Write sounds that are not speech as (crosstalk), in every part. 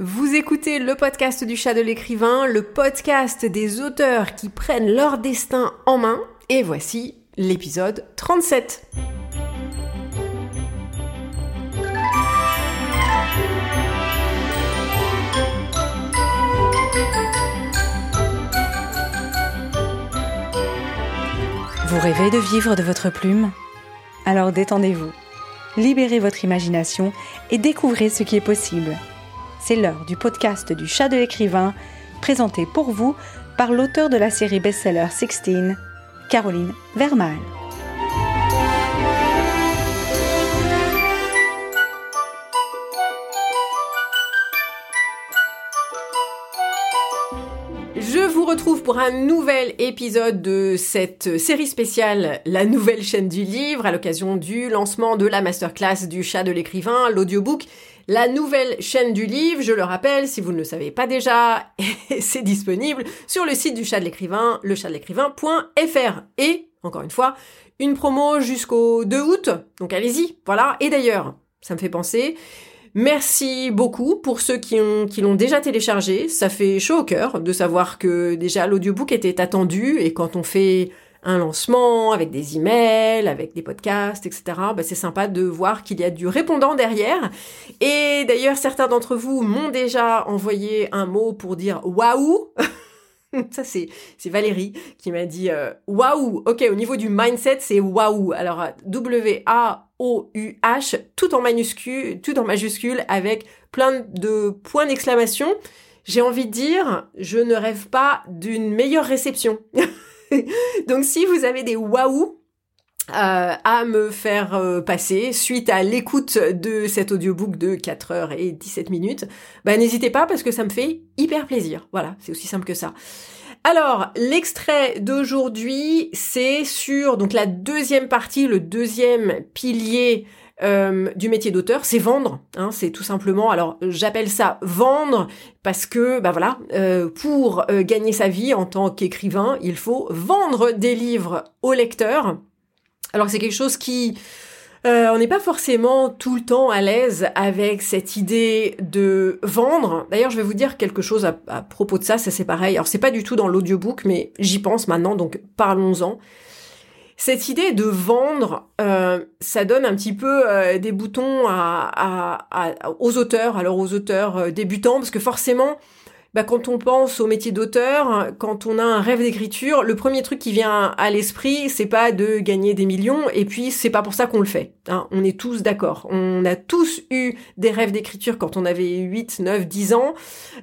Vous écoutez le podcast du chat de l'écrivain, le podcast des auteurs qui prennent leur destin en main, et voici l'épisode 37. Vous rêvez de vivre de votre plume? Alors détendez-vous, libérez votre imagination et découvrez ce qui est possible. C'est l'heure du podcast du chat de l'écrivain, présenté pour vous par l'auteur de la série best-seller 16, Caroline Vermal. Je vous retrouve pour un nouvel épisode de cette série spéciale La nouvelle chaîne du livre à l'occasion du lancement de la masterclass du chat de l'écrivain, l'audiobook la nouvelle chaîne du livre, je le rappelle, si vous ne le savez pas déjà, (laughs) c'est disponible sur le site du chat de l'écrivain, lechatdelécrivain.fr. Et, encore une fois, une promo jusqu'au 2 août, donc allez-y, voilà. Et d'ailleurs, ça me fait penser, Merci beaucoup pour ceux qui ont qui l'ont déjà téléchargé. Ça fait chaud au cœur de savoir que déjà l'audiobook était attendu et quand on fait un lancement, avec des emails, avec des podcasts, etc. Bah, c'est sympa de voir qu'il y a du répondant derrière. Et d'ailleurs, certains d'entre vous m'ont déjà envoyé un mot pour dire waouh. (laughs) (laughs) Ça, c'est, c'est Valérie qui m'a dit euh, waouh. Ok, au niveau du mindset, c'est waouh. Alors, W-A-O-U-H, tout en minuscule, tout en majuscule, avec plein de points d'exclamation. J'ai envie de dire, je ne rêve pas d'une meilleure réception. (laughs) Donc si vous avez des waouh euh, à me faire euh, passer suite à l'écoute de cet audiobook de 4 heures et 17 minutes, bah n'hésitez pas parce que ça me fait hyper plaisir. Voilà, c'est aussi simple que ça. Alors, l'extrait d'aujourd'hui, c'est sur donc la deuxième partie, le deuxième pilier euh, du métier d'auteur, c'est vendre. Hein, c'est tout simplement. Alors j'appelle ça vendre parce que bah voilà, euh, pour gagner sa vie en tant qu'écrivain, il faut vendre des livres aux lecteurs. Alors c'est quelque chose qui on n'est pas forcément tout le temps à l'aise avec cette idée de vendre. D'ailleurs, je vais vous dire quelque chose à, propos de ça, ça c'est pareil. Alors c'est pas du tout dans l'audiobook, mais j'y pense maintenant, donc parlons-en. Cette idée de vendre, euh, ça donne un petit peu euh, des boutons aux auteurs, alors aux auteurs euh, débutants, parce que forcément, bah, quand on pense au métier d'auteur, quand on a un rêve d'écriture, le premier truc qui vient à l'esprit, c'est pas de gagner des millions, et puis c'est pas pour ça qu'on le fait. Hein. On est tous d'accord. On a tous eu des rêves d'écriture quand on avait 8, 9, 10 ans.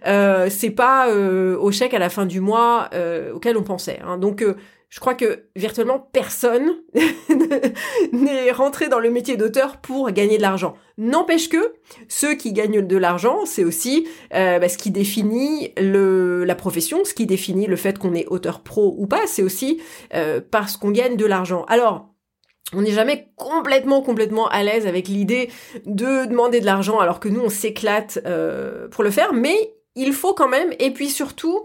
Euh, c'est pas au chèque à la fin du mois auquel on pensait. Hein. Donc je crois que virtuellement personne (laughs) n'est rentré dans le métier d'auteur pour gagner de l'argent. N'empêche que ceux qui gagnent de l'argent, c'est aussi euh, bah, ce qui définit le, la profession, ce qui définit le fait qu'on est auteur pro ou pas, c'est aussi euh, parce qu'on gagne de l'argent. Alors, on n'est jamais complètement complètement à l'aise avec l'idée de demander de l'argent alors que nous on s'éclate euh, pour le faire, mais il faut quand même, et puis surtout,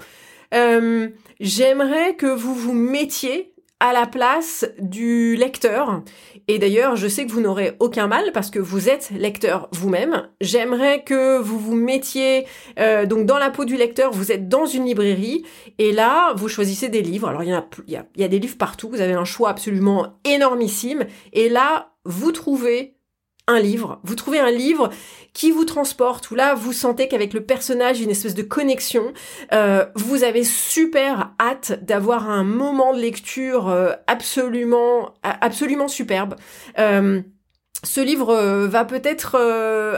euh, j'aimerais que vous vous mettiez à la place du lecteur. Et d'ailleurs, je sais que vous n'aurez aucun mal parce que vous êtes lecteur vous-même. J'aimerais que vous vous mettiez euh, donc dans la peau du lecteur. Vous êtes dans une librairie et là, vous choisissez des livres. Alors il y, a, il, y a, il y a des livres partout. Vous avez un choix absolument énormissime. Et là, vous trouvez un livre, vous trouvez un livre qui vous transporte, où là vous sentez qu'avec le personnage, une espèce de connexion, euh, vous avez super hâte d'avoir un moment de lecture euh, absolument, absolument superbe. Euh, ce livre va peut-être,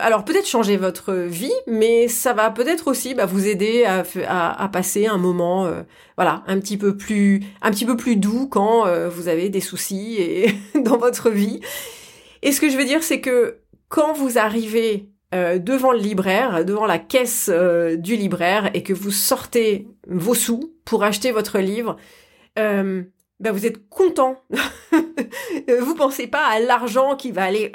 alors peut-être changer votre vie, mais ça va peut-être aussi bah, vous aider à, à, passer un moment, voilà, un petit peu plus, un petit peu plus doux quand vous avez des soucis et (laughs) dans votre vie. Et ce que je veux dire, c'est que quand vous arrivez euh, devant le libraire, devant la caisse euh, du libraire, et que vous sortez vos sous pour acheter votre livre, euh, ben vous êtes content. (laughs) vous pensez pas à l'argent qui va aller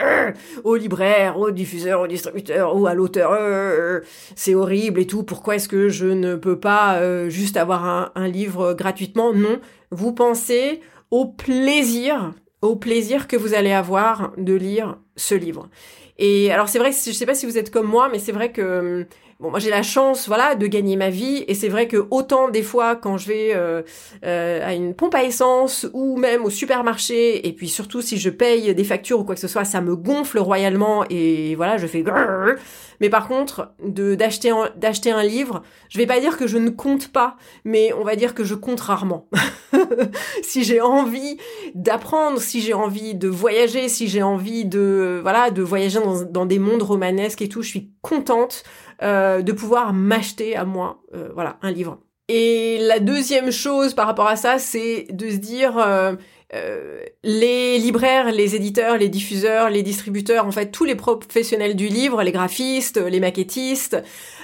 au libraire, au diffuseur, au distributeur ou à l'auteur. c'est horrible et tout. Pourquoi est-ce que je ne peux pas juste avoir un, un livre gratuitement? Non. Vous pensez au plaisir au plaisir que vous allez avoir de lire ce livre. Et alors c'est vrai, je sais pas si vous êtes comme moi, mais c'est vrai que Bon, moi j'ai la chance, voilà, de gagner ma vie, et c'est vrai que autant des fois quand je vais euh, euh, à une pompe à essence ou même au supermarché, et puis surtout si je paye des factures ou quoi que ce soit, ça me gonfle royalement et voilà, je fais. Mais par contre, d'acheter un livre, je vais pas dire que je ne compte pas, mais on va dire que je compte rarement. (laughs) si j'ai envie d'apprendre, si j'ai envie de voyager, si j'ai envie de voilà de voyager dans, des mondes romanesques et tout, je suis contente euh, de pouvoir m'acheter à moi, euh, voilà, un livre. Et la deuxième chose par rapport à ça, c'est de se dire euh, les libraires, les éditeurs, les diffuseurs, les distributeurs, en fait tous les professionnels du livre, les graphistes, les maquettistes,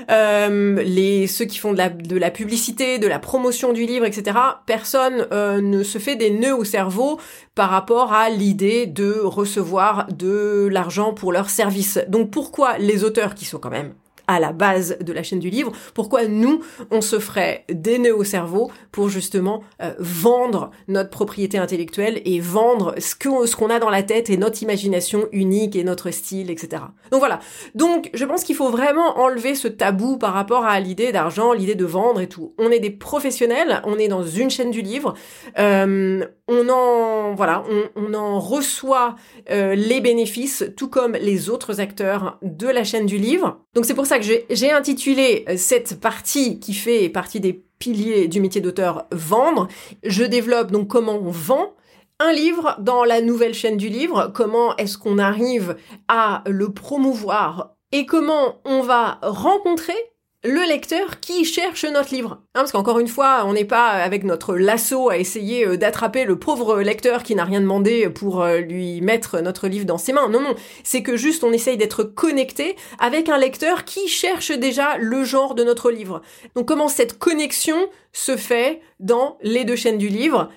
les ceux qui font de la, de la publicité, de la promotion du livre, etc. Personne ne se fait des nœuds au cerveau par rapport à l'idée de recevoir de l'argent pour leur service. Donc pourquoi les auteurs qui sont quand même à la base de la chaîne du livre, pourquoi nous, on se ferait des nœuds au cerveau pour justement euh, vendre notre propriété intellectuelle et vendre ce qu'on a dans la tête et notre imagination unique et notre style, etc. Donc voilà. Donc je pense qu'il faut vraiment enlever ce tabou par rapport à l'idée d'argent, l'idée de vendre et tout. On est des professionnels, on est dans une chaîne du livre, euh, on en voilà, on en reçoit euh, les bénéfices, tout comme les autres acteurs de la chaîne du livre. Donc c'est pour ça que j'ai intitulé euh, cette partie qui fait partie des piliers du métier d'auteur vendre. Je développe donc comment on vend un livre dans la nouvelle chaîne du livre, comment est-ce qu'on arrive à le promouvoir et comment on va rencontrer le lecteur qui cherche notre livre. Hein, parce qu'encore une fois, on n'est pas avec notre lasso à essayer euh, d'attraper le pauvre lecteur qui n'a rien demandé pour euh, lui mettre notre livre dans ses mains. Non, non, c'est que juste on essaye d'être connecté avec un lecteur qui cherche déjà le genre de notre livre. Donc comment cette connexion se fait dans les deux chaînes du livre?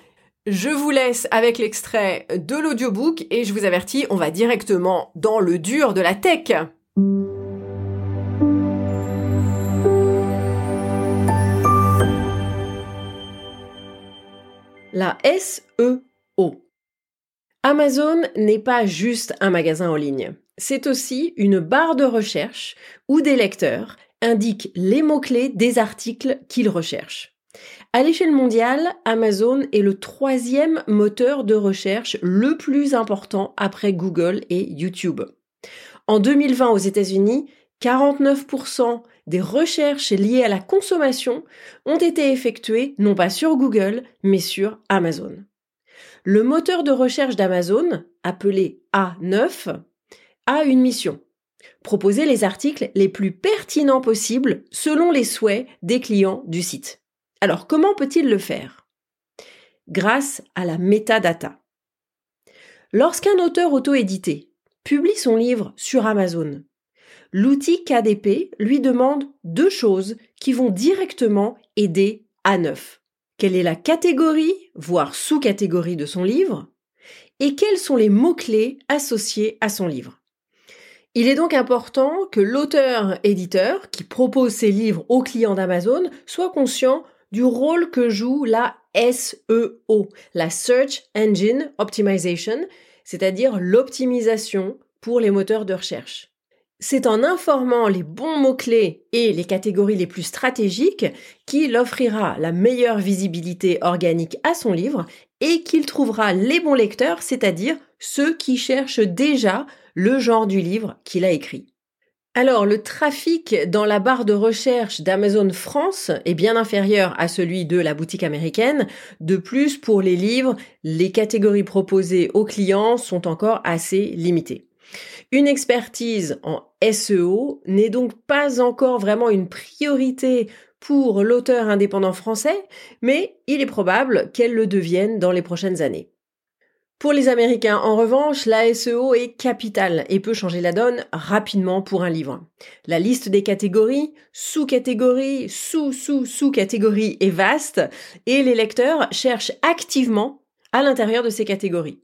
Je vous laisse avec l'extrait de l'audiobook et je vous avertis, on va directement dans le dur de la tech. La SEO. Amazon n'est pas juste un magasin en ligne. C'est aussi une barre de recherche où des lecteurs indiquent les mots-clés des articles qu'ils recherchent. À l'échelle mondiale, Amazon est le troisième moteur de recherche le plus important après Google et YouTube. En 2020 aux États-Unis, 49% des recherches liées à la consommation ont été effectuées non pas sur Google, mais sur Amazon. Le moteur de recherche d'Amazon, appelé A9, a une mission. Proposer les articles les plus pertinents possibles selon les souhaits des clients du site. Alors comment peut-il le faire? Grâce à la metadata. Lorsqu'un auteur auto-édité publie son livre sur Amazon, l'outil KDP lui demande deux choses qui vont directement aider A9. Quelle est la catégorie, voire sous-catégorie de son livre? Et quels sont les mots-clés associés à son livre? Il est donc important que l'auteur-éditeur qui propose ses livres aux clients d'Amazon soit conscient du rôle que joue la SEO, la Search Engine Optimization, c'est-à-dire l'optimisation pour les moteurs de recherche. C'est en informant les bons mots-clés et les catégories les plus stratégiques qu'il offrira la meilleure visibilité organique à son livre et qu'il trouvera les bons lecteurs, c'est-à-dire ceux qui cherchent déjà le genre du livre qu'il a écrit. Alors, le trafic dans la barre de recherche d'Amazon France est bien inférieur à celui de la boutique américaine. De plus, pour les livres, les catégories proposées aux clients sont encore assez limitées. Une expertise en SEO n'est donc pas encore vraiment une priorité pour l'auteur indépendant français, mais il est probable qu'elle le devienne dans les prochaines années. Pour les Américains, en revanche, la SEO est capitale et peut changer la donne rapidement pour un livre. La liste des catégories, sous-catégories, sous-sous-sous-catégories est vaste et les lecteurs cherchent activement à l'intérieur de ces catégories.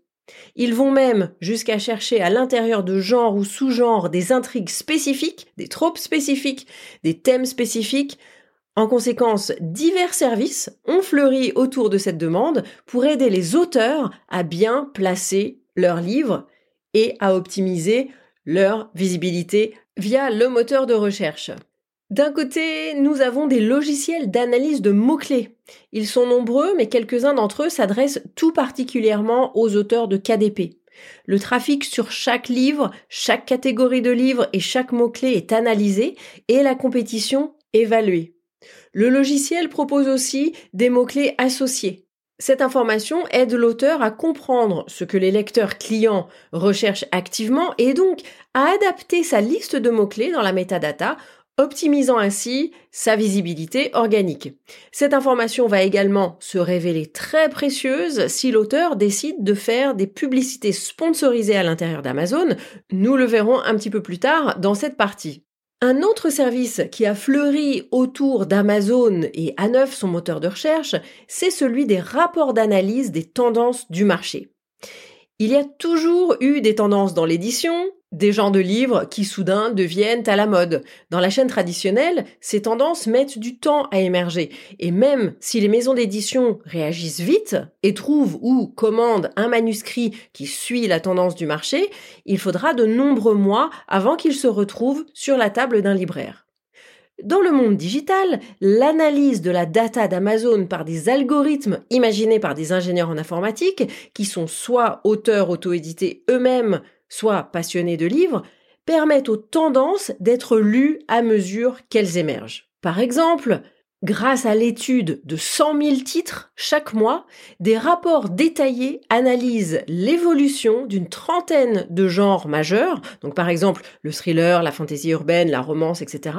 Ils vont même jusqu'à chercher à l'intérieur de genres ou sous-genres des intrigues spécifiques, des tropes spécifiques, des thèmes spécifiques. En conséquence, divers services ont fleuri autour de cette demande pour aider les auteurs à bien placer leurs livres et à optimiser leur visibilité via le moteur de recherche. D'un côté, nous avons des logiciels d'analyse de mots-clés. Ils sont nombreux, mais quelques-uns d'entre eux s'adressent tout particulièrement aux auteurs de KDP. Le trafic sur chaque livre, chaque catégorie de livres et chaque mot-clé est analysé et la compétition évaluée. Le logiciel propose aussi des mots-clés associés. Cette information aide l'auteur à comprendre ce que les lecteurs clients recherchent activement et donc à adapter sa liste de mots-clés dans la metadata optimisant ainsi sa visibilité organique. Cette information va également se révéler très précieuse si l'auteur décide de faire des publicités sponsorisées à l'intérieur d'Amazon. Nous le verrons un petit peu plus tard dans cette partie. Un autre service qui a fleuri autour d'Amazon et à neuf son moteur de recherche, c'est celui des rapports d'analyse des tendances du marché. Il y a toujours eu des tendances dans l'édition, des genres de livres qui soudain deviennent à la mode. Dans la chaîne traditionnelle, ces tendances mettent du temps à émerger. Et même si les maisons d'édition réagissent vite et trouvent ou commandent un manuscrit qui suit la tendance du marché, il faudra de nombreux mois avant qu'il se retrouve sur la table d'un libraire. Dans le monde digital, l'analyse de la data d'Amazon par des algorithmes imaginés par des ingénieurs en informatique, qui sont soit auteurs auto-édités eux-mêmes, soit passionnés de livres, permettent aux tendances d'être lues à mesure qu'elles émergent. Par exemple, grâce à l'étude de 100 000 titres chaque mois, des rapports détaillés analysent l'évolution d'une trentaine de genres majeurs, donc par exemple le thriller, la fantaisie urbaine, la romance, etc.,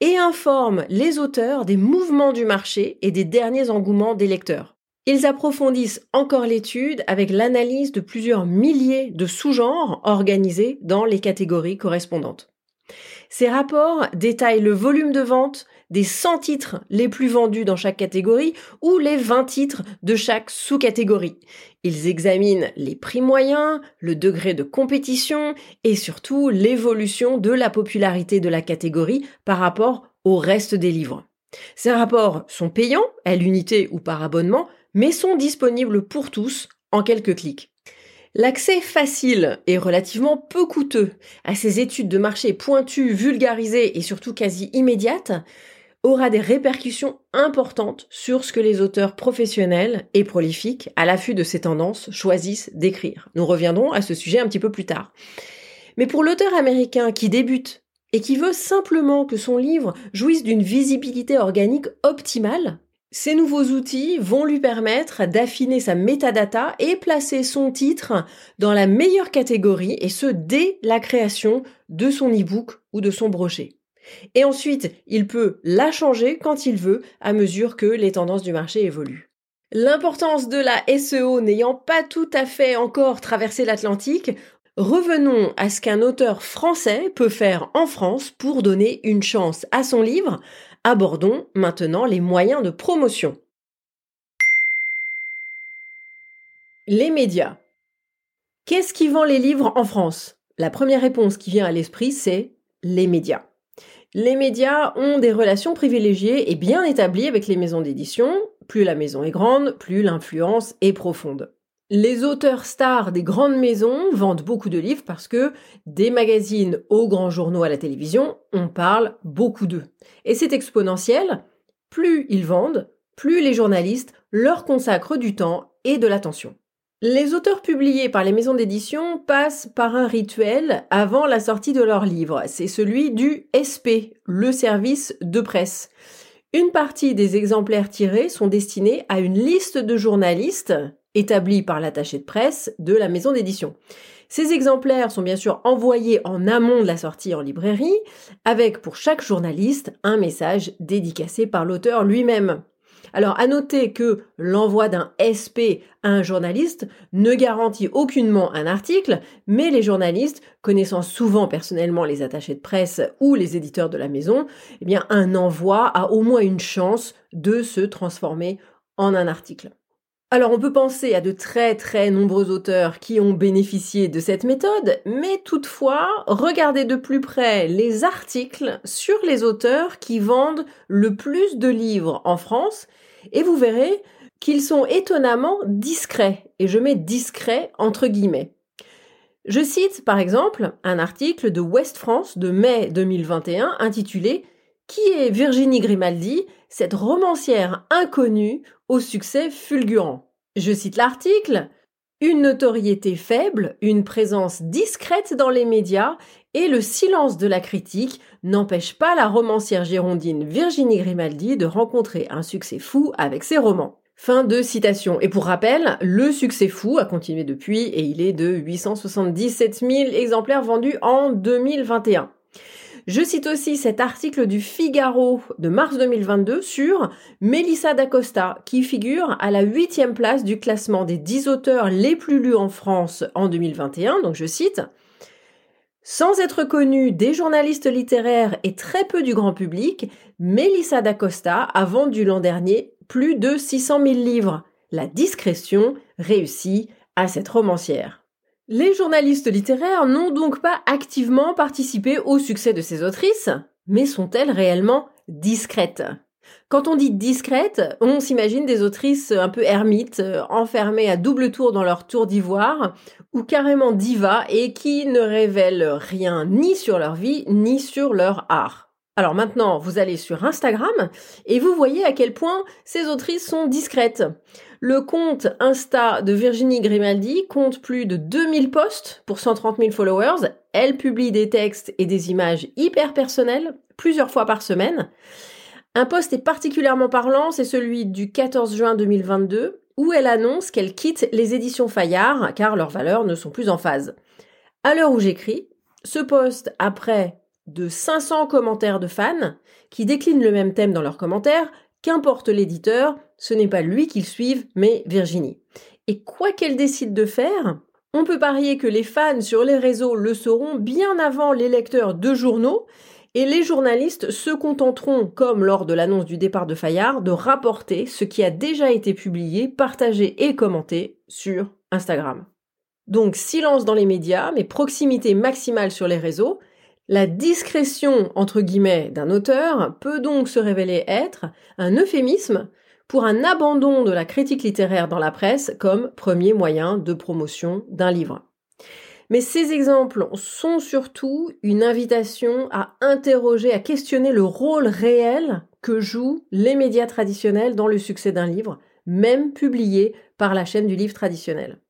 et informent les auteurs des mouvements du marché et des derniers engouements des lecteurs. Ils approfondissent encore l'étude avec l'analyse de plusieurs milliers de sous-genres organisés dans les catégories correspondantes. Ces rapports détaillent le volume de vente des 100 titres les plus vendus dans chaque catégorie ou les 20 titres de chaque sous-catégorie. Ils examinent les prix moyens, le degré de compétition et surtout l'évolution de la popularité de la catégorie par rapport au reste des livres. Ces rapports sont payants, à l'unité ou par abonnement, mais sont disponibles pour tous en quelques clics. L'accès facile et relativement peu coûteux à ces études de marché pointues, vulgarisées et surtout quasi immédiates aura des répercussions importantes sur ce que les auteurs professionnels et prolifiques à l'affût de ces tendances choisissent d'écrire. Nous reviendrons à ce sujet un petit peu plus tard. Mais pour l'auteur américain qui débute et qui veut simplement que son livre jouisse d'une visibilité organique optimale, ces nouveaux outils vont lui permettre d'affiner sa metadata et placer son titre dans la meilleure catégorie et ce dès la création de son e-book ou de son brochet. Et ensuite, il peut la changer quand il veut à mesure que les tendances du marché évoluent. L'importance de la SEO n'ayant pas tout à fait encore traversé l'Atlantique, revenons à ce qu'un auteur français peut faire en France pour donner une chance à son livre Abordons maintenant les moyens de promotion. Les médias. Qu'est-ce qui vend les livres en France? La première réponse qui vient à l'esprit, c'est les médias. Les médias ont des relations privilégiées et bien établies avec les maisons d'édition. Plus la maison est grande, plus l'influence est profonde. Les auteurs stars des grandes maisons vendent beaucoup de livres parce que des magazines aux grands journaux à la télévision, on parle beaucoup d'eux. Et c'est exponentiel. Plus ils vendent, plus les journalistes leur consacrent du temps et de l'attention. Les auteurs publiés par les maisons d'édition passent par un rituel avant la sortie de leur livre. C'est celui du SP, le service de presse. Une partie des exemplaires tirés sont destinés à une liste de journalistes établi par l'attaché de presse de la maison d'édition. Ces exemplaires sont bien sûr envoyés en amont de la sortie en librairie, avec pour chaque journaliste un message dédicacé par l'auteur lui-même. Alors, à noter que l'envoi d'un SP à un journaliste ne garantit aucunement un article, mais les journalistes, connaissant souvent personnellement les attachés de presse ou les éditeurs de la maison, eh bien, un envoi a au moins une chance de se transformer en un article. Alors on peut penser à de très très nombreux auteurs qui ont bénéficié de cette méthode, mais toutefois, regardez de plus près les articles sur les auteurs qui vendent le plus de livres en France, et vous verrez qu'ils sont étonnamment discrets, et je mets discrets entre guillemets. Je cite par exemple un article de West France de mai 2021 intitulé Qui est Virginie Grimaldi, cette romancière inconnue au succès fulgurant? Je cite l'article. Une notoriété faible, une présence discrète dans les médias et le silence de la critique n'empêchent pas la romancière girondine Virginie Grimaldi de rencontrer un succès fou avec ses romans. Fin de citation. Et pour rappel, le succès fou a continué depuis et il est de 877 000 exemplaires vendus en 2021. Je cite aussi cet article du Figaro de mars 2022 sur Melissa d'Acosta, qui figure à la huitième place du classement des dix auteurs les plus lus en France en 2021. Donc je cite sans être connue des journalistes littéraires et très peu du grand public, Melissa d'Acosta a vendu l'an dernier plus de 600 000 livres. La discrétion réussit à cette romancière. Les journalistes littéraires n'ont donc pas activement participé au succès de ces autrices, mais sont-elles réellement discrètes? Quand on dit discrète, on s'imagine des autrices un peu ermites, enfermées à double tour dans leur tour d'ivoire, ou carrément divas et qui ne révèlent rien ni sur leur vie ni sur leur art. Alors maintenant, vous allez sur Instagram et vous voyez à quel point ces autrices sont discrètes. Le compte Insta de Virginie Grimaldi compte plus de 2000 posts pour 130 000 followers. Elle publie des textes et des images hyper personnelles plusieurs fois par semaine. Un post est particulièrement parlant, c'est celui du 14 juin 2022 où elle annonce qu'elle quitte les éditions Fayard car leurs valeurs ne sont plus en phase. À l'heure où j'écris, ce post après de 500 commentaires de fans qui déclinent le même thème dans leurs commentaires, qu'importe l'éditeur, ce n'est pas lui qu'ils suivent, mais Virginie. Et quoi qu'elle décide de faire, on peut parier que les fans sur les réseaux le sauront bien avant les lecteurs de journaux, et les journalistes se contenteront, comme lors de l'annonce du départ de Fayard, de rapporter ce qui a déjà été publié, partagé et commenté sur Instagram. Donc silence dans les médias, mais proximité maximale sur les réseaux, la discrétion, entre guillemets, d'un auteur peut donc se révéler être un euphémisme pour un abandon de la critique littéraire dans la presse comme premier moyen de promotion d'un livre. Mais ces exemples sont surtout une invitation à interroger, à questionner le rôle réel que jouent les médias traditionnels dans le succès d'un livre, même publié par la chaîne du livre traditionnel.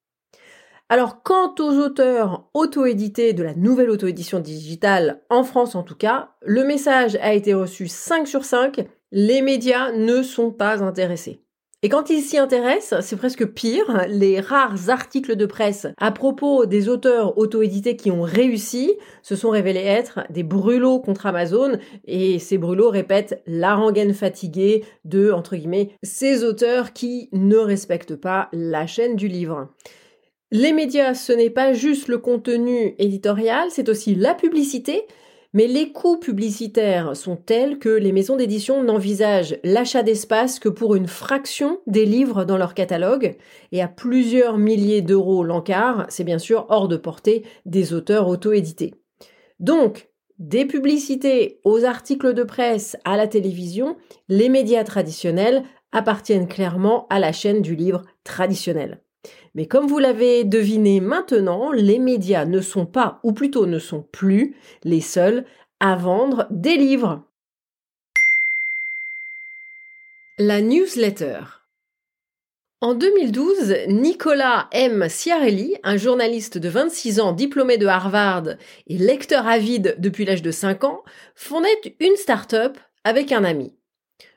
Alors, quant aux auteurs auto-édités de la nouvelle auto-édition digitale, en France en tout cas, le message a été reçu 5 sur 5, les médias ne sont pas intéressés. Et quand ils s'y intéressent, c'est presque pire. Les rares articles de presse à propos des auteurs auto-édités qui ont réussi se sont révélés être des brûlots contre Amazon et ces brûlots répètent la rengaine fatiguée de, entre ces auteurs qui ne respectent pas la chaîne du livre. Les médias, ce n'est pas juste le contenu éditorial, c'est aussi la publicité, mais les coûts publicitaires sont tels que les maisons d'édition n'envisagent l'achat d'espace que pour une fraction des livres dans leur catalogue, et à plusieurs milliers d'euros l'encart, c'est bien sûr hors de portée des auteurs auto-édités. Donc, des publicités aux articles de presse, à la télévision, les médias traditionnels appartiennent clairement à la chaîne du livre traditionnel. Mais comme vous l'avez deviné maintenant, les médias ne sont pas, ou plutôt ne sont plus, les seuls à vendre des livres. La newsletter. En 2012, Nicolas M. Ciarelli, un journaliste de 26 ans diplômé de Harvard et lecteur avide depuis l'âge de 5 ans, fondait une start-up avec un ami.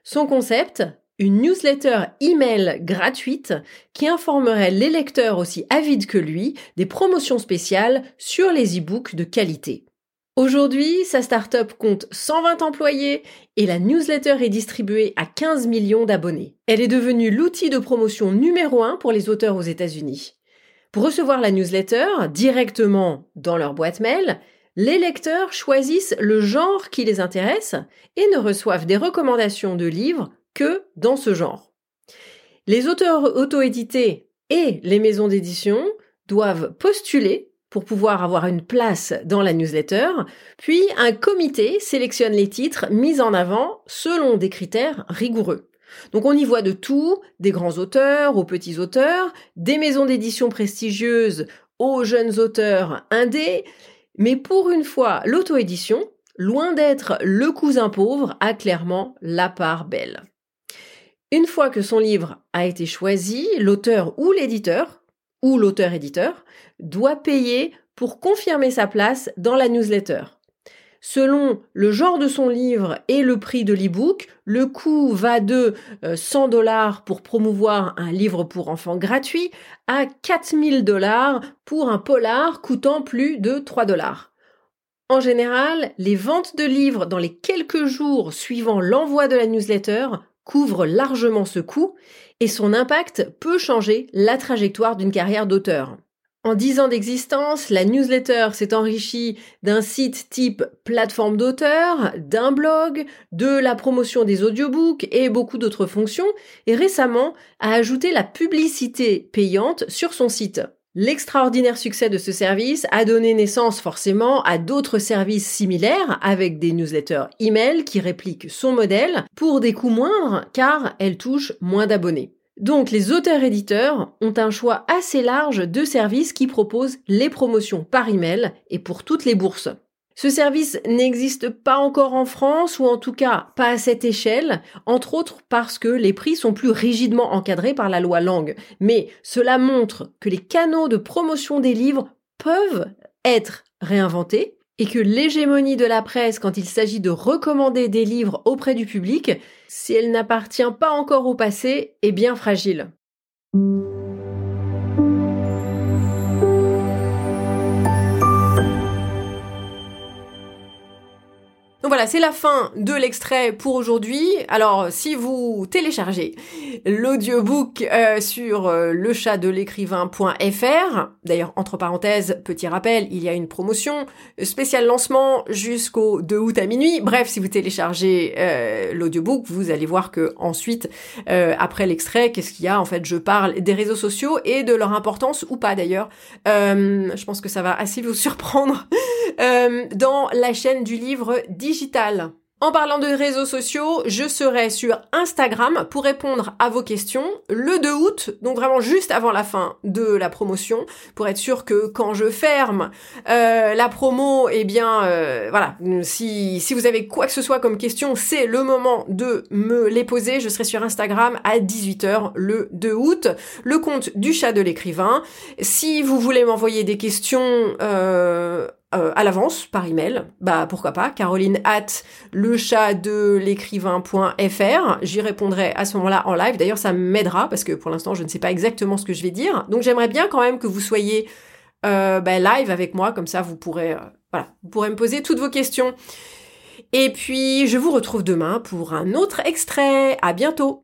Son concept, une newsletter email gratuite qui informerait les lecteurs aussi avides que lui des promotions spéciales sur les e-books de qualité. Aujourd'hui, sa startup compte 120 employés et la newsletter est distribuée à 15 millions d'abonnés. Elle est devenue l'outil de promotion numéro un pour les auteurs aux États-Unis. Pour recevoir la newsletter directement dans leur boîte mail, les lecteurs choisissent le genre qui les intéresse et ne reçoivent des recommandations de livres que dans ce genre. Les auteurs auto-édités et les maisons d'édition doivent postuler pour pouvoir avoir une place dans la newsletter, puis un comité sélectionne les titres mis en avant selon des critères rigoureux. Donc on y voit de tout, des grands auteurs aux petits auteurs, des maisons d'édition prestigieuses aux jeunes auteurs indés, mais pour une fois, l'auto-édition loin d'être le cousin pauvre, a clairement la part belle. Une fois que son livre a été choisi, l'auteur ou l'éditeur, ou l'auteur-éditeur, doit payer pour confirmer sa place dans la newsletter. Selon le genre de son livre et le prix de l'e-book, le coût va de 100 euh, dollars pour promouvoir un livre pour enfants gratuit à 4000 dollars pour un polar coûtant plus de 3 dollars. En général, les ventes de livres dans les quelques jours suivant l'envoi de la newsletter couvrent largement ce coût et son impact peut changer la trajectoire d'une carrière d'auteur. En dix ans d'existence, la newsletter s'est enrichie d'un site type plateforme d'auteur, d'un blog, de la promotion des audiobooks et beaucoup d'autres fonctions, et récemment a ajouté la publicité payante sur son site. L'extraordinaire succès de ce service a donné naissance forcément à d'autres services similaires avec des newsletters email qui répliquent son modèle pour des coûts moindres car elles touchent moins d'abonnés. Donc les auteurs-éditeurs ont un choix assez large de services qui proposent les promotions par email et pour toutes les bourses. Ce service n'existe pas encore en France ou en tout cas pas à cette échelle, entre autres parce que les prix sont plus rigidement encadrés par la loi Langue. Mais cela montre que les canaux de promotion des livres peuvent être réinventés et que l'hégémonie de la presse quand il s'agit de recommander des livres auprès du public, si elle n'appartient pas encore au passé, est bien fragile. C'est la fin de l'extrait pour aujourd'hui. Alors, si vous téléchargez l'audiobook euh, sur euh, le chat de l'écrivain.fr, d'ailleurs, entre parenthèses, petit rappel, il y a une promotion, spécial lancement jusqu'au 2 août à minuit. Bref, si vous téléchargez euh, l'audiobook, vous allez voir que ensuite, euh, après l'extrait, qu'est-ce qu'il y a? En fait, je parle des réseaux sociaux et de leur importance, ou pas d'ailleurs. je pense que ça va assez vous surprendre dans la chaîne du livre en parlant de réseaux sociaux, je serai sur Instagram pour répondre à vos questions le 2 août, donc vraiment juste avant la fin de la promotion, pour être sûr que quand je ferme euh, la promo, eh bien euh, voilà, si, si vous avez quoi que ce soit comme question, c'est le moment de me les poser. Je serai sur Instagram à 18h le 2 août, le compte du chat de l'écrivain. Si vous voulez m'envoyer des questions euh, euh, à l'avance par email, bah pourquoi pas, caroline at le chat de l'écrivain.fr, j'y répondrai à ce moment-là en live, d'ailleurs ça m'aidera parce que pour l'instant je ne sais pas exactement ce que je vais dire, donc j'aimerais bien quand même que vous soyez euh, bah, live avec moi, comme ça vous pourrez, euh, voilà, vous pourrez me poser toutes vos questions. Et puis je vous retrouve demain pour un autre extrait, à bientôt